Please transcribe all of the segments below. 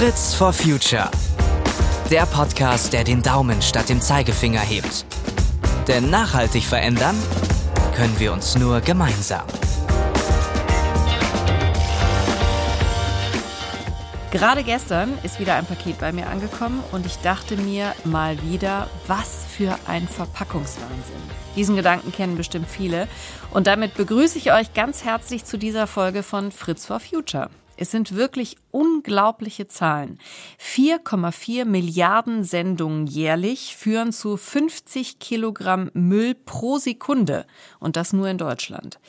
Fritz for Future. Der Podcast, der den Daumen statt dem Zeigefinger hebt. Denn nachhaltig verändern können wir uns nur gemeinsam. Gerade gestern ist wieder ein Paket bei mir angekommen und ich dachte mir mal wieder, was für ein Verpackungswahnsinn. Diesen Gedanken kennen bestimmt viele. Und damit begrüße ich euch ganz herzlich zu dieser Folge von Fritz for Future. Es sind wirklich unglaubliche Zahlen. 4,4 Milliarden Sendungen jährlich führen zu 50 Kilogramm Müll pro Sekunde. Und das nur in Deutschland.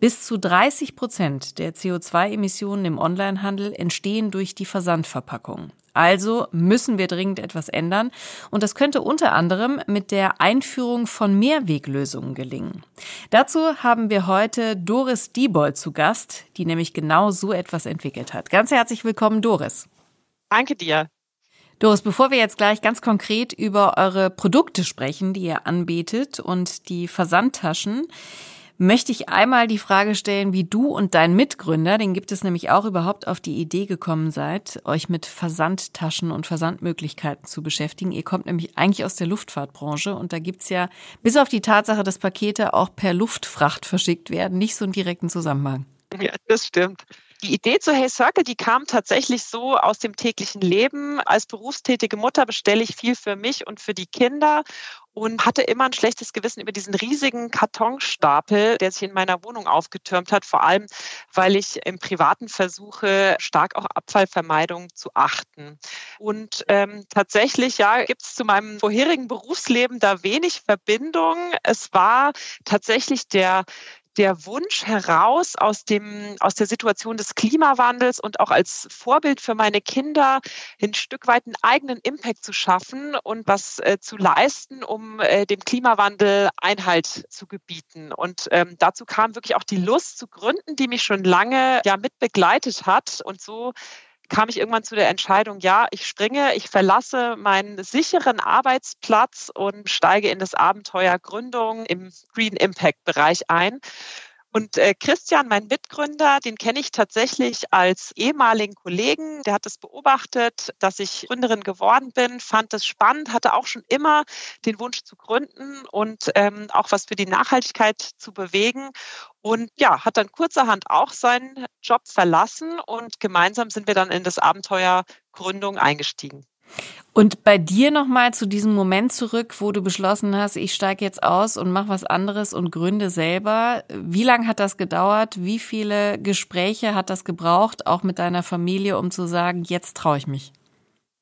Bis zu 30 Prozent der CO2-Emissionen im Onlinehandel entstehen durch die Versandverpackung. Also müssen wir dringend etwas ändern. Und das könnte unter anderem mit der Einführung von Mehrweglösungen gelingen. Dazu haben wir heute Doris Diebold zu Gast, die nämlich genau so etwas entwickelt hat. Ganz herzlich willkommen, Doris. Danke dir. Doris, bevor wir jetzt gleich ganz konkret über eure Produkte sprechen, die ihr anbietet und die Versandtaschen, möchte ich einmal die Frage stellen, wie du und dein Mitgründer, den gibt es nämlich auch überhaupt auf die Idee gekommen seid, euch mit Versandtaschen und Versandmöglichkeiten zu beschäftigen. Ihr kommt nämlich eigentlich aus der Luftfahrtbranche und da gibt's ja bis auf die Tatsache, dass Pakete auch per Luftfracht verschickt werden, nicht so einen direkten Zusammenhang. Ja, das stimmt. Die Idee zu Hey Circle, die kam tatsächlich so aus dem täglichen Leben. Als berufstätige Mutter bestelle ich viel für mich und für die Kinder und hatte immer ein schlechtes Gewissen über diesen riesigen Kartonstapel, der sich in meiner Wohnung aufgetürmt hat, vor allem weil ich im Privaten versuche, stark auch Abfallvermeidung zu achten. Und ähm, tatsächlich, ja, gibt es zu meinem vorherigen Berufsleben da wenig Verbindung. Es war tatsächlich der der Wunsch heraus aus dem, aus der Situation des Klimawandels und auch als Vorbild für meine Kinder ein Stück weit einen eigenen Impact zu schaffen und was äh, zu leisten, um äh, dem Klimawandel Einhalt zu gebieten. Und ähm, dazu kam wirklich auch die Lust zu gründen, die mich schon lange ja mit begleitet hat. Und so kam ich irgendwann zu der Entscheidung, ja, ich springe, ich verlasse meinen sicheren Arbeitsplatz und steige in das Abenteuer Gründung im Green Impact Bereich ein. Und äh, Christian, mein Mitgründer, den kenne ich tatsächlich als ehemaligen Kollegen. Der hat es beobachtet, dass ich Gründerin geworden bin, fand es spannend, hatte auch schon immer den Wunsch zu gründen und ähm, auch was für die Nachhaltigkeit zu bewegen. Und ja, hat dann kurzerhand auch seinen Job verlassen und gemeinsam sind wir dann in das Abenteuer Gründung eingestiegen. Und bei dir nochmal zu diesem Moment zurück, wo du beschlossen hast, ich steige jetzt aus und mache was anderes und gründe selber. Wie lange hat das gedauert? Wie viele Gespräche hat das gebraucht, auch mit deiner Familie, um zu sagen, jetzt traue ich mich?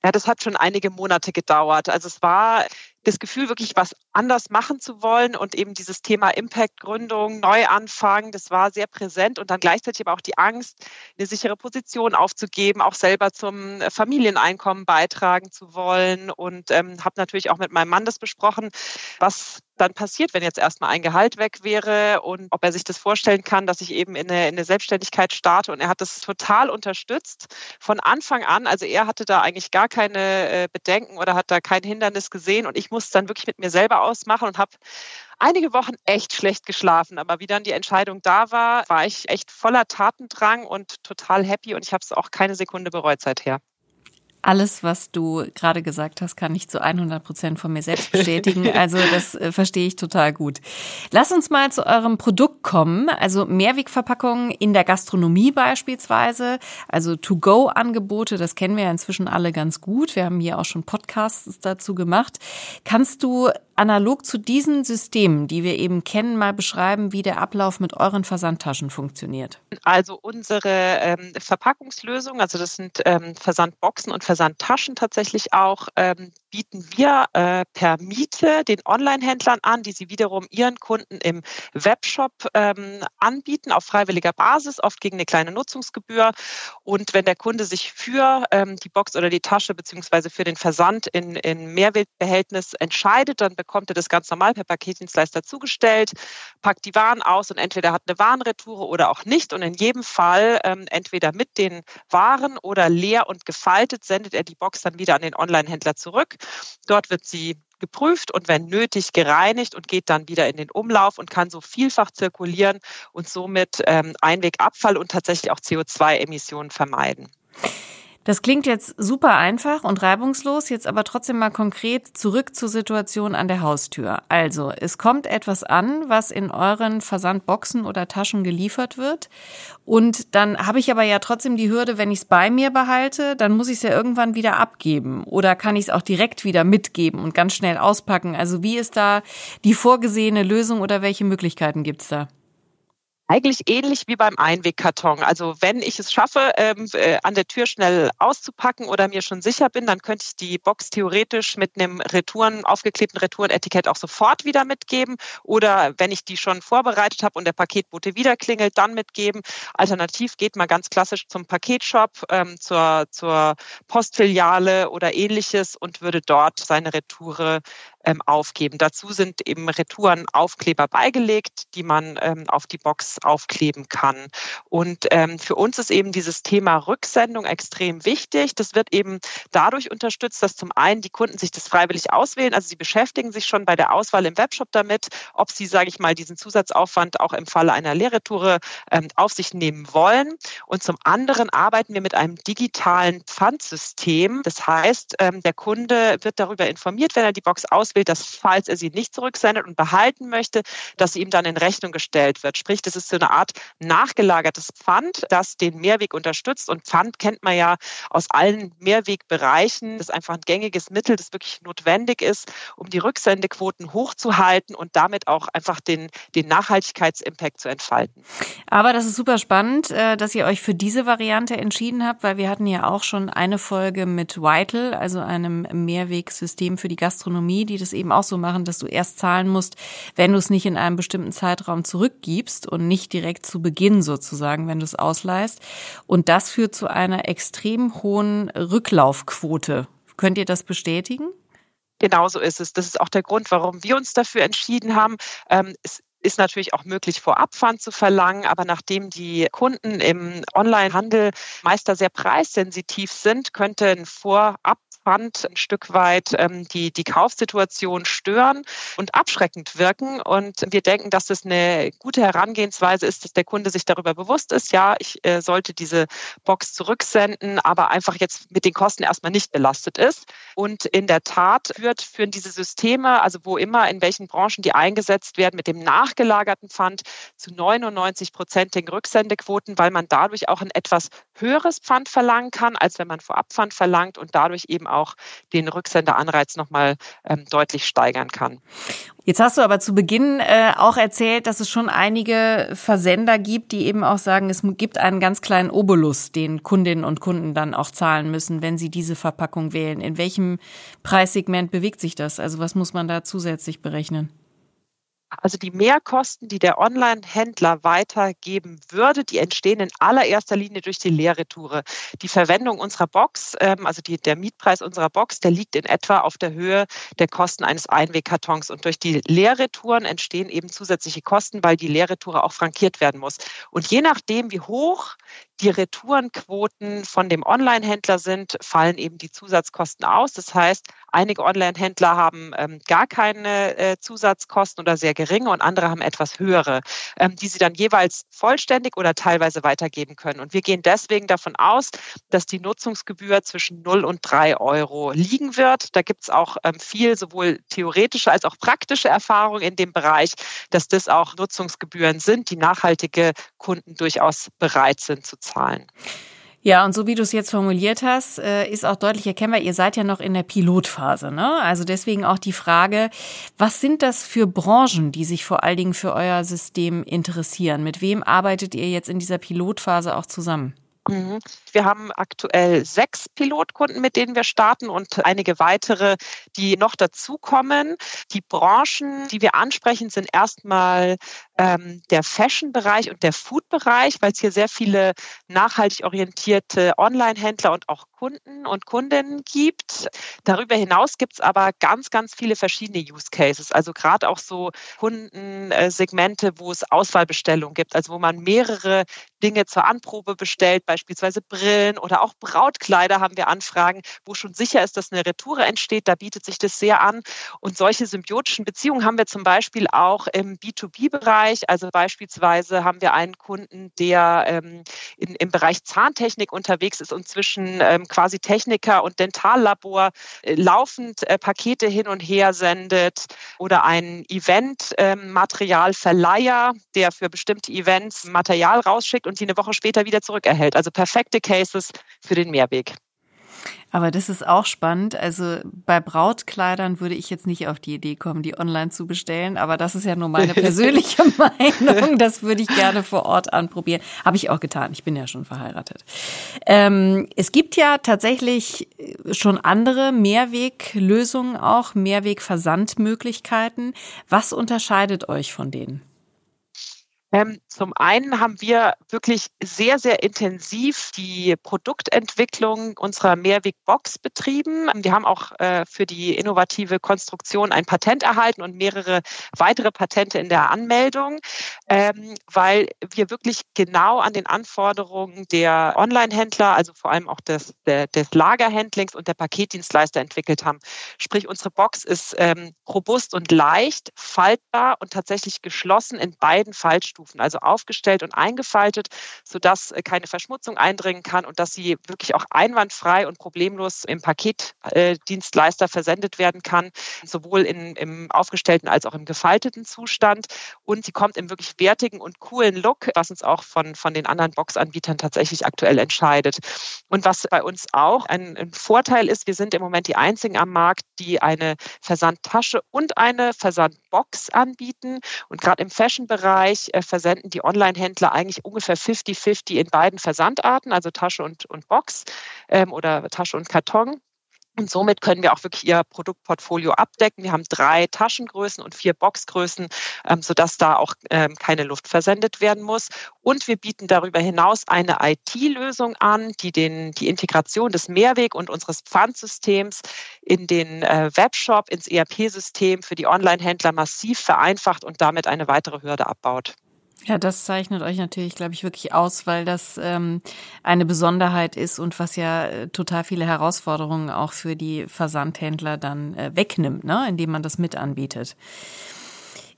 Ja, das hat schon einige Monate gedauert. Also es war das Gefühl, wirklich was anders machen zu wollen und eben dieses Thema Impact-Gründung, Neuanfang, das war sehr präsent und dann gleichzeitig aber auch die Angst, eine sichere Position aufzugeben, auch selber zum Familieneinkommen beitragen zu wollen und ähm, habe natürlich auch mit meinem Mann das besprochen, was dann passiert, wenn jetzt erstmal ein Gehalt weg wäre und ob er sich das vorstellen kann, dass ich eben in eine, in eine Selbstständigkeit starte. Und er hat das total unterstützt von Anfang an. Also er hatte da eigentlich gar keine äh, Bedenken oder hat da kein Hindernis gesehen. Und ich musste es dann wirklich mit mir selber ausmachen und habe einige Wochen echt schlecht geschlafen. Aber wie dann die Entscheidung da war, war ich echt voller Tatendrang und total happy. Und ich habe es auch keine Sekunde bereut seither. Alles, was du gerade gesagt hast, kann ich zu 100 Prozent von mir selbst bestätigen. Also das äh, verstehe ich total gut. Lass uns mal zu eurem Produkt kommen. Also Mehrwegverpackungen in der Gastronomie beispielsweise. Also To-Go-Angebote, das kennen wir ja inzwischen alle ganz gut. Wir haben hier auch schon Podcasts dazu gemacht. Kannst du analog zu diesen Systemen, die wir eben kennen, mal beschreiben, wie der Ablauf mit euren Versandtaschen funktioniert? Also unsere ähm, Verpackungslösung, also das sind ähm, Versandboxen und Versandtaschen tatsächlich auch, ähm, bieten wir äh, per Miete den Online-Händlern an, die sie wiederum ihren Kunden im Webshop ähm, anbieten, auf freiwilliger Basis, oft gegen eine kleine Nutzungsgebühr. Und wenn der Kunde sich für ähm, die Box oder die Tasche beziehungsweise für den Versand in, in Mehrwertbehältnis entscheidet, dann bekommt er das ganz normal per Paketdienstleister zugestellt, packt die Waren aus und entweder hat eine Warenretoure oder auch nicht. Und in jedem Fall ähm, entweder mit den Waren oder leer und gefaltet sendet er die Box dann wieder an den Online-Händler zurück. Dort wird sie geprüft und wenn nötig gereinigt und geht dann wieder in den Umlauf und kann so vielfach zirkulieren und somit ähm, Einwegabfall und tatsächlich auch CO2-Emissionen vermeiden. Das klingt jetzt super einfach und reibungslos, jetzt aber trotzdem mal konkret zurück zur Situation an der Haustür. Also, es kommt etwas an, was in euren Versandboxen oder Taschen geliefert wird. Und dann habe ich aber ja trotzdem die Hürde, wenn ich es bei mir behalte, dann muss ich es ja irgendwann wieder abgeben. Oder kann ich es auch direkt wieder mitgeben und ganz schnell auspacken? Also, wie ist da die vorgesehene Lösung oder welche Möglichkeiten gibt's da? Eigentlich ähnlich wie beim Einwegkarton. Also wenn ich es schaffe, ähm, äh, an der Tür schnell auszupacken oder mir schon sicher bin, dann könnte ich die Box theoretisch mit einem Retouren, aufgeklebten Retourenetikett auch sofort wieder mitgeben. Oder wenn ich die schon vorbereitet habe und der Paketbote wieder klingelt, dann mitgeben. Alternativ geht man ganz klassisch zum Paketshop, ähm, zur, zur Postfiliale oder ähnliches und würde dort seine Retoure ähm, aufgeben. Dazu sind eben Retourenaufkleber beigelegt, die man ähm, auf die Box aufkleben kann. Und ähm, für uns ist eben dieses Thema Rücksendung extrem wichtig. Das wird eben dadurch unterstützt, dass zum einen die Kunden sich das freiwillig auswählen. Also sie beschäftigen sich schon bei der Auswahl im Webshop damit, ob sie, sage ich mal, diesen Zusatzaufwand auch im Falle einer Lehrretoure ähm, auf sich nehmen wollen. Und zum anderen arbeiten wir mit einem digitalen Pfandsystem. Das heißt, ähm, der Kunde wird darüber informiert, wenn er die Box auswählt, dass falls er sie nicht zurücksendet und behalten möchte, dass sie ihm dann in Rechnung gestellt wird. Sprich, das ist so eine Art nachgelagertes Pfand, das den Mehrweg unterstützt. Und Pfand kennt man ja aus allen Mehrwegbereichen. Das ist einfach ein gängiges Mittel, das wirklich notwendig ist, um die Rücksendequoten hochzuhalten und damit auch einfach den, den Nachhaltigkeitsimpact zu entfalten. Aber das ist super spannend, äh, dass ihr euch für diese Variante entschieden habt, weil wir hatten ja auch schon eine Folge mit Vital, also einem Mehrwegsystem für die Gastronomie, die das eben auch so machen, dass du erst zahlen musst, wenn du es nicht in einem bestimmten Zeitraum zurückgibst und nicht direkt zu Beginn sozusagen, wenn du es ausleihst. Und das führt zu einer extrem hohen Rücklaufquote. Könnt ihr das bestätigen? Genauso ist es. Das ist auch der Grund, warum wir uns dafür entschieden haben. Ähm, es ist natürlich auch möglich, Vorabpfand zu verlangen, aber nachdem die Kunden im Onlinehandel meist da sehr preissensitiv sind, könnte ein Vorab Pfand ein Stück weit ähm, die, die Kaufsituation stören und abschreckend wirken. Und wir denken, dass das eine gute Herangehensweise ist, dass der Kunde sich darüber bewusst ist, ja, ich äh, sollte diese Box zurücksenden, aber einfach jetzt mit den Kosten erstmal nicht belastet ist. Und in der Tat führt, führen diese Systeme, also wo immer, in welchen Branchen die eingesetzt werden, mit dem nachgelagerten Pfand zu 99-prozentigen Rücksendequoten, weil man dadurch auch ein etwas höheres Pfand verlangen kann, als wenn man Vorabpfand verlangt und dadurch eben auch den Rücksenderanreiz nochmal ähm, deutlich steigern kann. Jetzt hast du aber zu Beginn äh, auch erzählt, dass es schon einige Versender gibt, die eben auch sagen, es gibt einen ganz kleinen Obolus, den Kundinnen und Kunden dann auch zahlen müssen, wenn sie diese Verpackung wählen. In welchem Preissegment bewegt sich das? Also was muss man da zusätzlich berechnen? Also die Mehrkosten, die der Online-Händler weitergeben würde, die entstehen in allererster Linie durch die Leerretoure. Die Verwendung unserer Box, ähm, also die, der Mietpreis unserer Box, der liegt in etwa auf der Höhe der Kosten eines Einwegkartons. Und durch die Leerretouren entstehen eben zusätzliche Kosten, weil die Leerretoure auch frankiert werden muss. Und je nachdem, wie hoch die Retourenquoten von dem Online-Händler sind, fallen eben die Zusatzkosten aus. Das heißt, einige Online-Händler haben ähm, gar keine äh, Zusatzkosten oder sehr geringe und andere haben etwas höhere, ähm, die sie dann jeweils vollständig oder teilweise weitergeben können. Und wir gehen deswegen davon aus, dass die Nutzungsgebühr zwischen 0 und 3 Euro liegen wird. Da gibt es auch ähm, viel sowohl theoretische als auch praktische Erfahrung in dem Bereich, dass das auch Nutzungsgebühren sind, die nachhaltige Kunden durchaus bereit sind zu zahlen. Ja, und so wie du es jetzt formuliert hast, äh, ist auch deutlich erkennbar, ihr seid ja noch in der Pilotphase. Ne? Also deswegen auch die Frage, was sind das für Branchen, die sich vor allen Dingen für euer System interessieren? Mit wem arbeitet ihr jetzt in dieser Pilotphase auch zusammen? Wir haben aktuell sechs Pilotkunden, mit denen wir starten und einige weitere, die noch dazukommen. Die Branchen, die wir ansprechen, sind erstmal ähm, der Fashion-Bereich und der Food-Bereich, weil es hier sehr viele nachhaltig orientierte Online-Händler und auch Kunden und Kundinnen gibt. Darüber hinaus gibt es aber ganz, ganz viele verschiedene Use Cases. Also gerade auch so Kundensegmente, wo es Auswahlbestellungen gibt, also wo man mehrere Dinge zur Anprobe bestellt, beispielsweise Brillen oder auch Brautkleider haben wir Anfragen, wo schon sicher ist, dass eine Retoure entsteht. Da bietet sich das sehr an. Und solche symbiotischen Beziehungen haben wir zum Beispiel auch im B2B-Bereich. Also beispielsweise haben wir einen Kunden, der ähm, in, im Bereich Zahntechnik unterwegs ist und zwischen ähm, quasi Techniker und Dentallabor äh, laufend äh, Pakete hin und her sendet oder ein Event-Materialverleiher, ähm, der für bestimmte Events Material rausschickt und die eine Woche später wieder zurückerhält. Also perfekte Cases für den Mehrweg. Aber das ist auch spannend. Also bei Brautkleidern würde ich jetzt nicht auf die Idee kommen, die online zu bestellen. Aber das ist ja nur meine persönliche Meinung. Das würde ich gerne vor Ort anprobieren. Habe ich auch getan. Ich bin ja schon verheiratet. Ähm, es gibt ja tatsächlich schon andere Mehrweglösungen auch, Mehrwegversandmöglichkeiten. Was unterscheidet euch von denen? Ähm, zum einen haben wir wirklich sehr, sehr intensiv die Produktentwicklung unserer Mehrwegbox betrieben. Wir haben auch äh, für die innovative Konstruktion ein Patent erhalten und mehrere weitere Patente in der Anmeldung, ähm, weil wir wirklich genau an den Anforderungen der Online-Händler, also vor allem auch des, des Lagerhandlings und der Paketdienstleister entwickelt haben. Sprich, unsere Box ist ähm, robust und leicht, faltbar und tatsächlich geschlossen in beiden Fallstufen. Stufen, also aufgestellt und eingefaltet, sodass äh, keine Verschmutzung eindringen kann und dass sie wirklich auch einwandfrei und problemlos im Paketdienstleister versendet werden kann, sowohl in, im aufgestellten als auch im gefalteten Zustand. Und sie kommt im wirklich wertigen und coolen Look, was uns auch von, von den anderen Boxanbietern tatsächlich aktuell entscheidet. Und was bei uns auch ein, ein Vorteil ist, wir sind im Moment die einzigen am Markt, die eine Versandtasche und eine Versandbox anbieten. Und gerade im Fashion-Bereich äh, versenden die Online-Händler eigentlich ungefähr 50-50 in beiden Versandarten, also Tasche und, und Box ähm, oder Tasche und Karton. Und somit können wir auch wirklich ihr Produktportfolio abdecken. Wir haben drei Taschengrößen und vier Boxgrößen, ähm, sodass da auch ähm, keine Luft versendet werden muss. Und wir bieten darüber hinaus eine IT-Lösung an, die den, die Integration des Mehrweg und unseres Pfandsystems in den äh, Webshop, ins ERP-System für die Online-Händler massiv vereinfacht und damit eine weitere Hürde abbaut. Ja, das zeichnet euch natürlich, glaube ich, wirklich aus, weil das ähm, eine Besonderheit ist und was ja äh, total viele Herausforderungen auch für die Versandhändler dann äh, wegnimmt, ne? indem man das mit anbietet.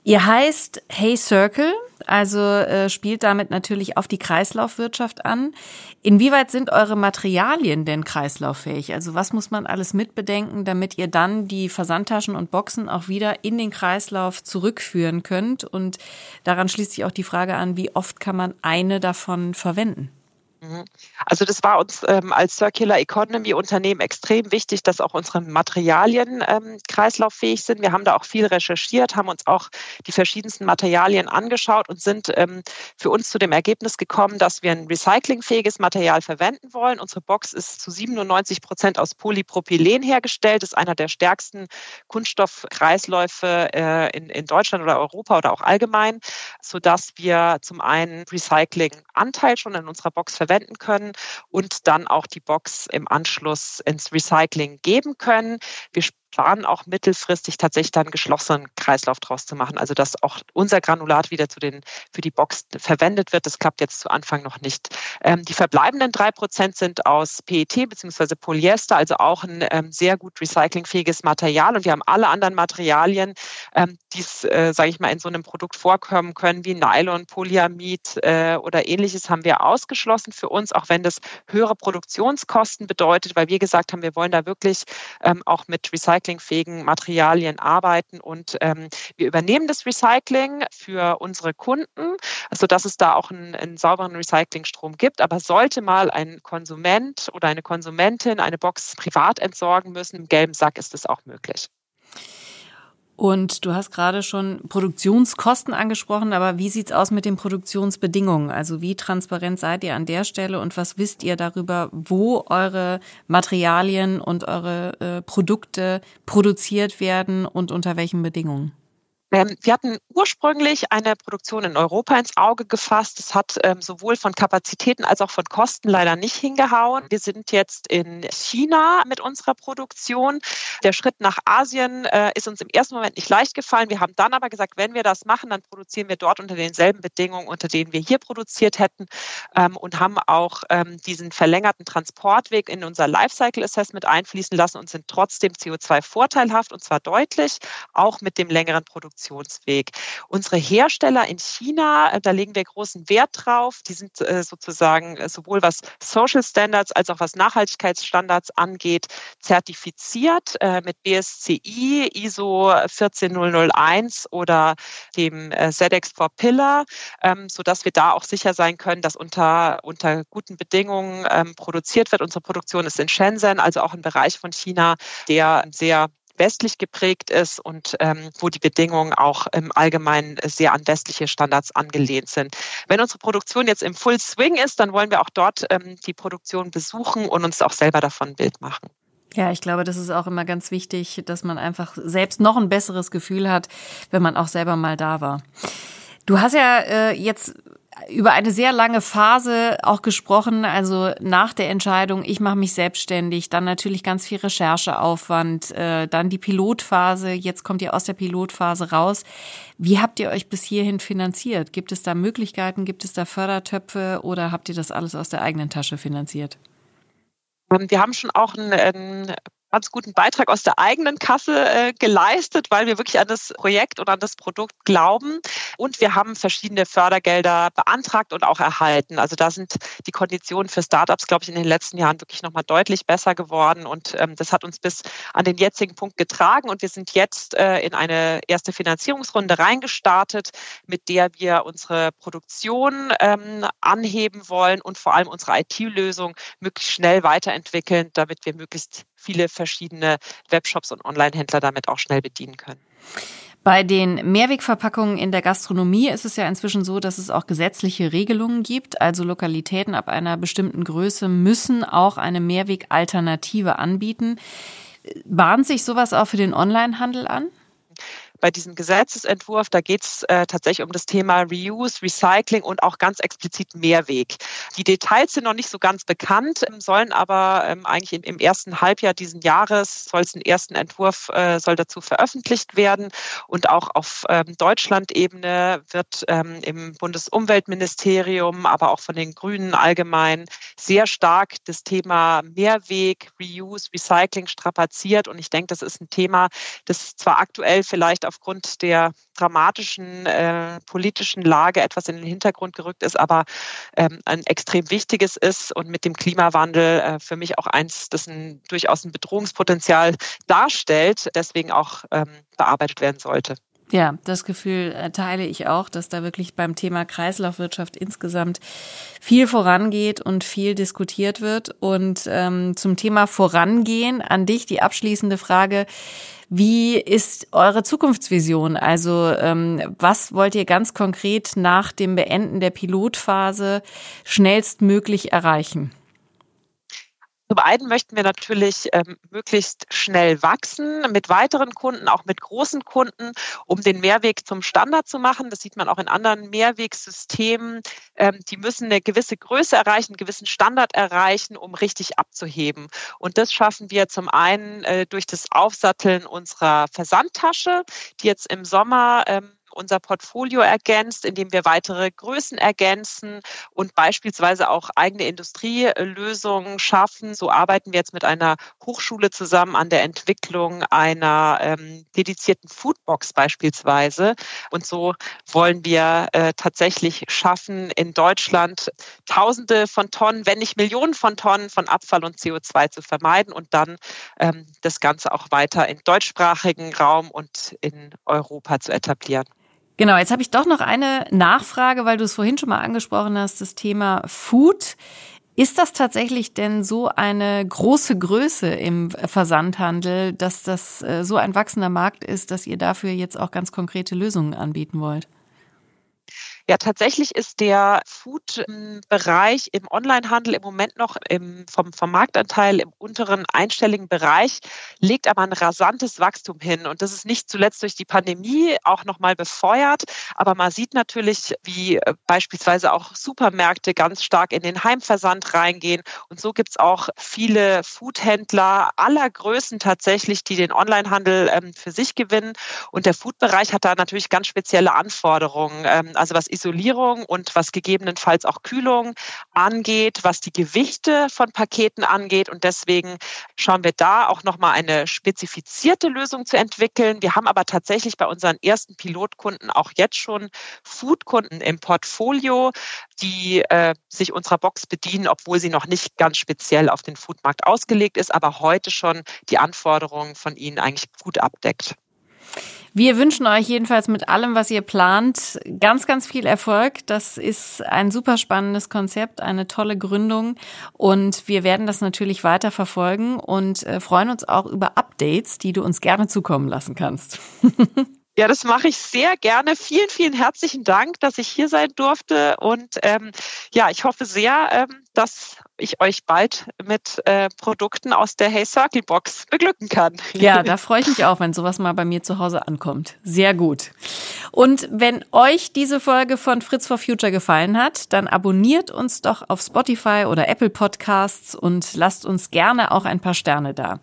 Ihr heißt Hey Circle, also äh, spielt damit natürlich auf die Kreislaufwirtschaft an. Inwieweit sind eure Materialien denn kreislauffähig? Also was muss man alles mitbedenken, damit ihr dann die Versandtaschen und Boxen auch wieder in den Kreislauf zurückführen könnt? Und daran schließt sich auch die Frage an, wie oft kann man eine davon verwenden? Mhm. Also das war uns ähm, als Circular Economy Unternehmen extrem wichtig, dass auch unsere Materialien ähm, kreislauffähig sind. Wir haben da auch viel recherchiert, haben uns auch die verschiedensten Materialien angeschaut und sind ähm, für uns zu dem Ergebnis gekommen, dass wir ein recyclingfähiges Material verwenden wollen. Unsere Box ist zu 97 Prozent aus Polypropylen hergestellt, ist einer der stärksten Kunststoffkreisläufe äh, in, in Deutschland oder Europa oder auch allgemein, sodass wir zum einen Recyclinganteil schon in unserer Box verwenden verwenden können und dann auch die Box im Anschluss ins Recycling geben können. Wir planen auch mittelfristig tatsächlich dann geschlossenen Kreislauf draus zu machen. Also dass auch unser Granulat wieder zu den, für die Box verwendet wird. Das klappt jetzt zu Anfang noch nicht. Ähm, die verbleibenden drei Prozent sind aus PET bzw. Polyester, also auch ein ähm, sehr gut recyclingfähiges Material. Und wir haben alle anderen Materialien, ähm, die es, äh, sage ich mal, in so einem Produkt vorkommen können, wie Nylon, Polyamid äh, oder ähnliches, haben wir ausgeschlossen für uns, auch wenn das höhere Produktionskosten bedeutet, weil wir gesagt haben, wir wollen da wirklich ähm, auch mit Recycling recyclingfähigen Materialien arbeiten und ähm, wir übernehmen das Recycling für unsere Kunden, sodass es da auch einen, einen sauberen Recyclingstrom gibt. Aber sollte mal ein Konsument oder eine Konsumentin eine Box privat entsorgen müssen, im gelben Sack ist es auch möglich. Und du hast gerade schon Produktionskosten angesprochen, aber wie sieht's aus mit den Produktionsbedingungen? Also wie transparent seid ihr an der Stelle und was wisst ihr darüber, wo eure Materialien und eure äh, Produkte produziert werden und unter welchen Bedingungen? Ähm, wir hatten ursprünglich eine Produktion in Europa ins Auge gefasst. Das hat ähm, sowohl von Kapazitäten als auch von Kosten leider nicht hingehauen. Wir sind jetzt in China mit unserer Produktion. Der Schritt nach Asien äh, ist uns im ersten Moment nicht leicht gefallen. Wir haben dann aber gesagt, wenn wir das machen, dann produzieren wir dort unter denselben Bedingungen, unter denen wir hier produziert hätten ähm, und haben auch diesen verlängerten Transportweg in unser Lifecycle Assessment einfließen lassen und sind trotzdem CO2 vorteilhaft und zwar deutlich, auch mit dem längeren Produktionsweg. Produktionsweg. Unsere Hersteller in China, äh, da legen wir großen Wert drauf. Die sind äh, sozusagen sowohl was Social Standards als auch was Nachhaltigkeitsstandards angeht, zertifiziert mit BSCI, ISO 14001 oder dem ZX 4 Pillar, ähm, sodass wir da auch sicher sein können, dass unter, unter guten Bedingungen ähm, produziert wird. Unsere Produktion ist in Shenzhen, also auch ein Bereich von China, der sehr westlich geprägt ist und ähm, wo die Bedingungen auch im Allgemeinen sehr an westliche Standards angelehnt sind. Wenn unsere Produktion jetzt im Full Swing ist, dann wollen wir auch dort ähm, die Produktion besuchen und uns auch selber davon ein Bild machen. Ja, ich glaube, das ist auch immer ganz wichtig, dass man einfach selbst noch ein besseres Gefühl hat, wenn man auch selber mal da war. Du hast ja äh, jetzt über eine sehr lange Phase auch gesprochen, also nach der Entscheidung, ich mache mich selbstständig, dann natürlich ganz viel Rechercheaufwand, äh, dann die Pilotphase, jetzt kommt ihr aus der Pilotphase raus. Wie habt ihr euch bis hierhin finanziert? Gibt es da Möglichkeiten, gibt es da Fördertöpfe oder habt ihr das alles aus der eigenen Tasche finanziert? Ähm, wir haben schon auch ein, ein ganz guten Beitrag aus der eigenen Kasse äh, geleistet, weil wir wirklich an das Projekt und an das Produkt glauben. Und wir haben verschiedene Fördergelder beantragt und auch erhalten. Also da sind die Konditionen für Startups, glaube ich, in den letzten Jahren wirklich nochmal deutlich besser geworden. Und ähm, das hat uns bis an den jetzigen Punkt getragen. Und wir sind jetzt äh, in eine erste Finanzierungsrunde reingestartet, mit der wir unsere Produktion ähm, anheben wollen und vor allem unsere IT-Lösung möglichst schnell weiterentwickeln, damit wir möglichst viele verschiedene Webshops und Online-Händler damit auch schnell bedienen können. Bei den Mehrwegverpackungen in der Gastronomie ist es ja inzwischen so, dass es auch gesetzliche Regelungen gibt. Also Lokalitäten ab einer bestimmten Größe müssen auch eine Mehrwegalternative anbieten. Bahnt sich sowas auch für den Onlinehandel an? Bei diesem Gesetzesentwurf, da geht es äh, tatsächlich um das Thema Reuse, Recycling und auch ganz explizit Mehrweg. Die Details sind noch nicht so ganz bekannt, ähm, sollen aber ähm, eigentlich im, im, ersten Halbjahr diesen Jahres soll es einen ersten Entwurf äh, soll dazu veröffentlicht werden und auch auf ähm, Deutschland-Ebene wird ähm, im Bundesumweltministerium, aber auch von den Grünen allgemein sehr stark das Thema Mehrweg, Reuse, Recycling strapaziert und ich denke, das ist ein Thema, das zwar aktuell vielleicht aufgrund der dramatischen äh, politischen Lage etwas in den Hintergrund gerückt ist, aber ähm, ein extrem wichtiges ist und mit dem Klimawandel äh, für mich auch eins, das ein, durchaus ein Bedrohungspotenzial darstellt, deswegen auch ähm, bearbeitet werden sollte. Ja, das Gefühl äh, teile ich auch, dass da wirklich beim Thema Kreislaufwirtschaft insgesamt viel vorangeht und viel diskutiert wird. Und ähm, zum Thema Vorangehen an dich die abschließende Frage. Wie ist eure Zukunftsvision? Also ähm, was wollt ihr ganz konkret nach dem Beenden der Pilotphase schnellstmöglich erreichen? Zum einen möchten wir natürlich ähm, möglichst schnell wachsen mit weiteren Kunden, auch mit großen Kunden, um den Mehrweg zum Standard zu machen. Das sieht man auch in anderen Mehrwegsystemen. Ähm, die müssen eine gewisse Größe erreichen, einen gewissen Standard erreichen, um richtig abzuheben. Und das schaffen wir zum einen äh, durch das Aufsatteln unserer Versandtasche, die jetzt im Sommer ähm, unser Portfolio ergänzt, indem wir weitere Größen ergänzen und beispielsweise auch eigene Industrielösungen schaffen. So arbeiten wir jetzt mit einer Hochschule zusammen an der Entwicklung einer ähm, dedizierten Foodbox beispielsweise. Und so wollen wir äh, tatsächlich schaffen, in Deutschland Tausende von Tonnen, wenn nicht Millionen von Tonnen von Abfall und CO2 zu vermeiden und dann ähm, das Ganze auch weiter im deutschsprachigen Raum und in Europa zu etablieren. Genau, jetzt habe ich doch noch eine Nachfrage, weil du es vorhin schon mal angesprochen hast, das Thema Food. Ist das tatsächlich denn so eine große Größe im Versandhandel, dass das äh, so ein wachsender Markt ist, dass ihr dafür jetzt auch ganz konkrete Lösungen anbieten wollt? Ja, tatsächlich ist der Food-Bereich im Onlinehandel im Moment noch im, vom, vom Marktanteil im unteren einstelligen Bereich, legt aber ein rasantes Wachstum hin. Und das ist nicht zuletzt durch die Pandemie auch nochmal befeuert. Aber man sieht natürlich, wie äh, beispielsweise auch Supermärkte ganz stark in den Heimversand reingehen. Und so gibt es auch viele Foodhändler aller Größen tatsächlich, die den Onlinehandel ähm, für sich gewinnen. Und der Food-Bereich hat da natürlich ganz spezielle Anforderungen. Ähm, also was Isolierung und was gegebenenfalls auch Kühlung angeht, was die Gewichte von Paketen angeht. Und deswegen schauen wir da auch nochmal eine spezifizierte Lösung zu entwickeln. Wir haben aber tatsächlich bei unseren ersten Pilotkunden auch jetzt schon Foodkunden im Portfolio, die äh, sich unserer Box bedienen, obwohl sie noch nicht ganz speziell auf den Foodmarkt ausgelegt ist, aber heute schon die Anforderungen von ihnen eigentlich gut abdeckt. Wir wünschen euch jedenfalls mit allem, was ihr plant, ganz, ganz viel Erfolg. Das ist ein super spannendes Konzept, eine tolle Gründung und wir werden das natürlich weiter verfolgen und äh, freuen uns auch über Updates, die du uns gerne zukommen lassen kannst. Ja, das mache ich sehr gerne. Vielen, vielen herzlichen Dank, dass ich hier sein durfte. Und ähm, ja, ich hoffe sehr, ähm, dass ich euch bald mit äh, Produkten aus der Hey Circle Box beglücken kann. Ja, da freue ich mich auch, wenn sowas mal bei mir zu Hause ankommt. Sehr gut. Und wenn euch diese Folge von Fritz for Future gefallen hat, dann abonniert uns doch auf Spotify oder Apple Podcasts und lasst uns gerne auch ein paar Sterne da.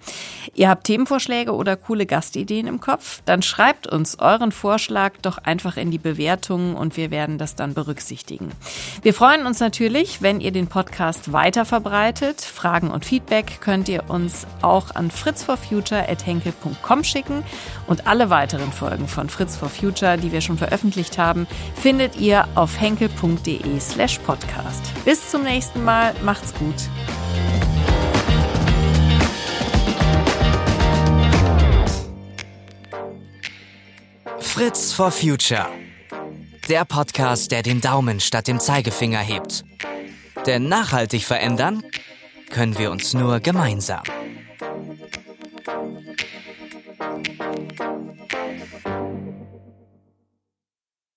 Ihr habt Themenvorschläge oder coole Gastideen im Kopf? Dann schreibt uns euren Vorschlag doch einfach in die Bewertungen und wir werden das dann berücksichtigen. Wir freuen uns natürlich, wenn ihr den Podcast weiter. Fragen und Feedback könnt ihr uns auch an fritzforfuture.henkel.com schicken und alle weiteren Folgen von Fritz for Future, die wir schon veröffentlicht haben, findet ihr auf henkel.de slash podcast. Bis zum nächsten Mal, macht's gut. Fritz for Future. Der Podcast, der den Daumen statt dem Zeigefinger hebt. Denn nachhaltig verändern können wir uns nur gemeinsam.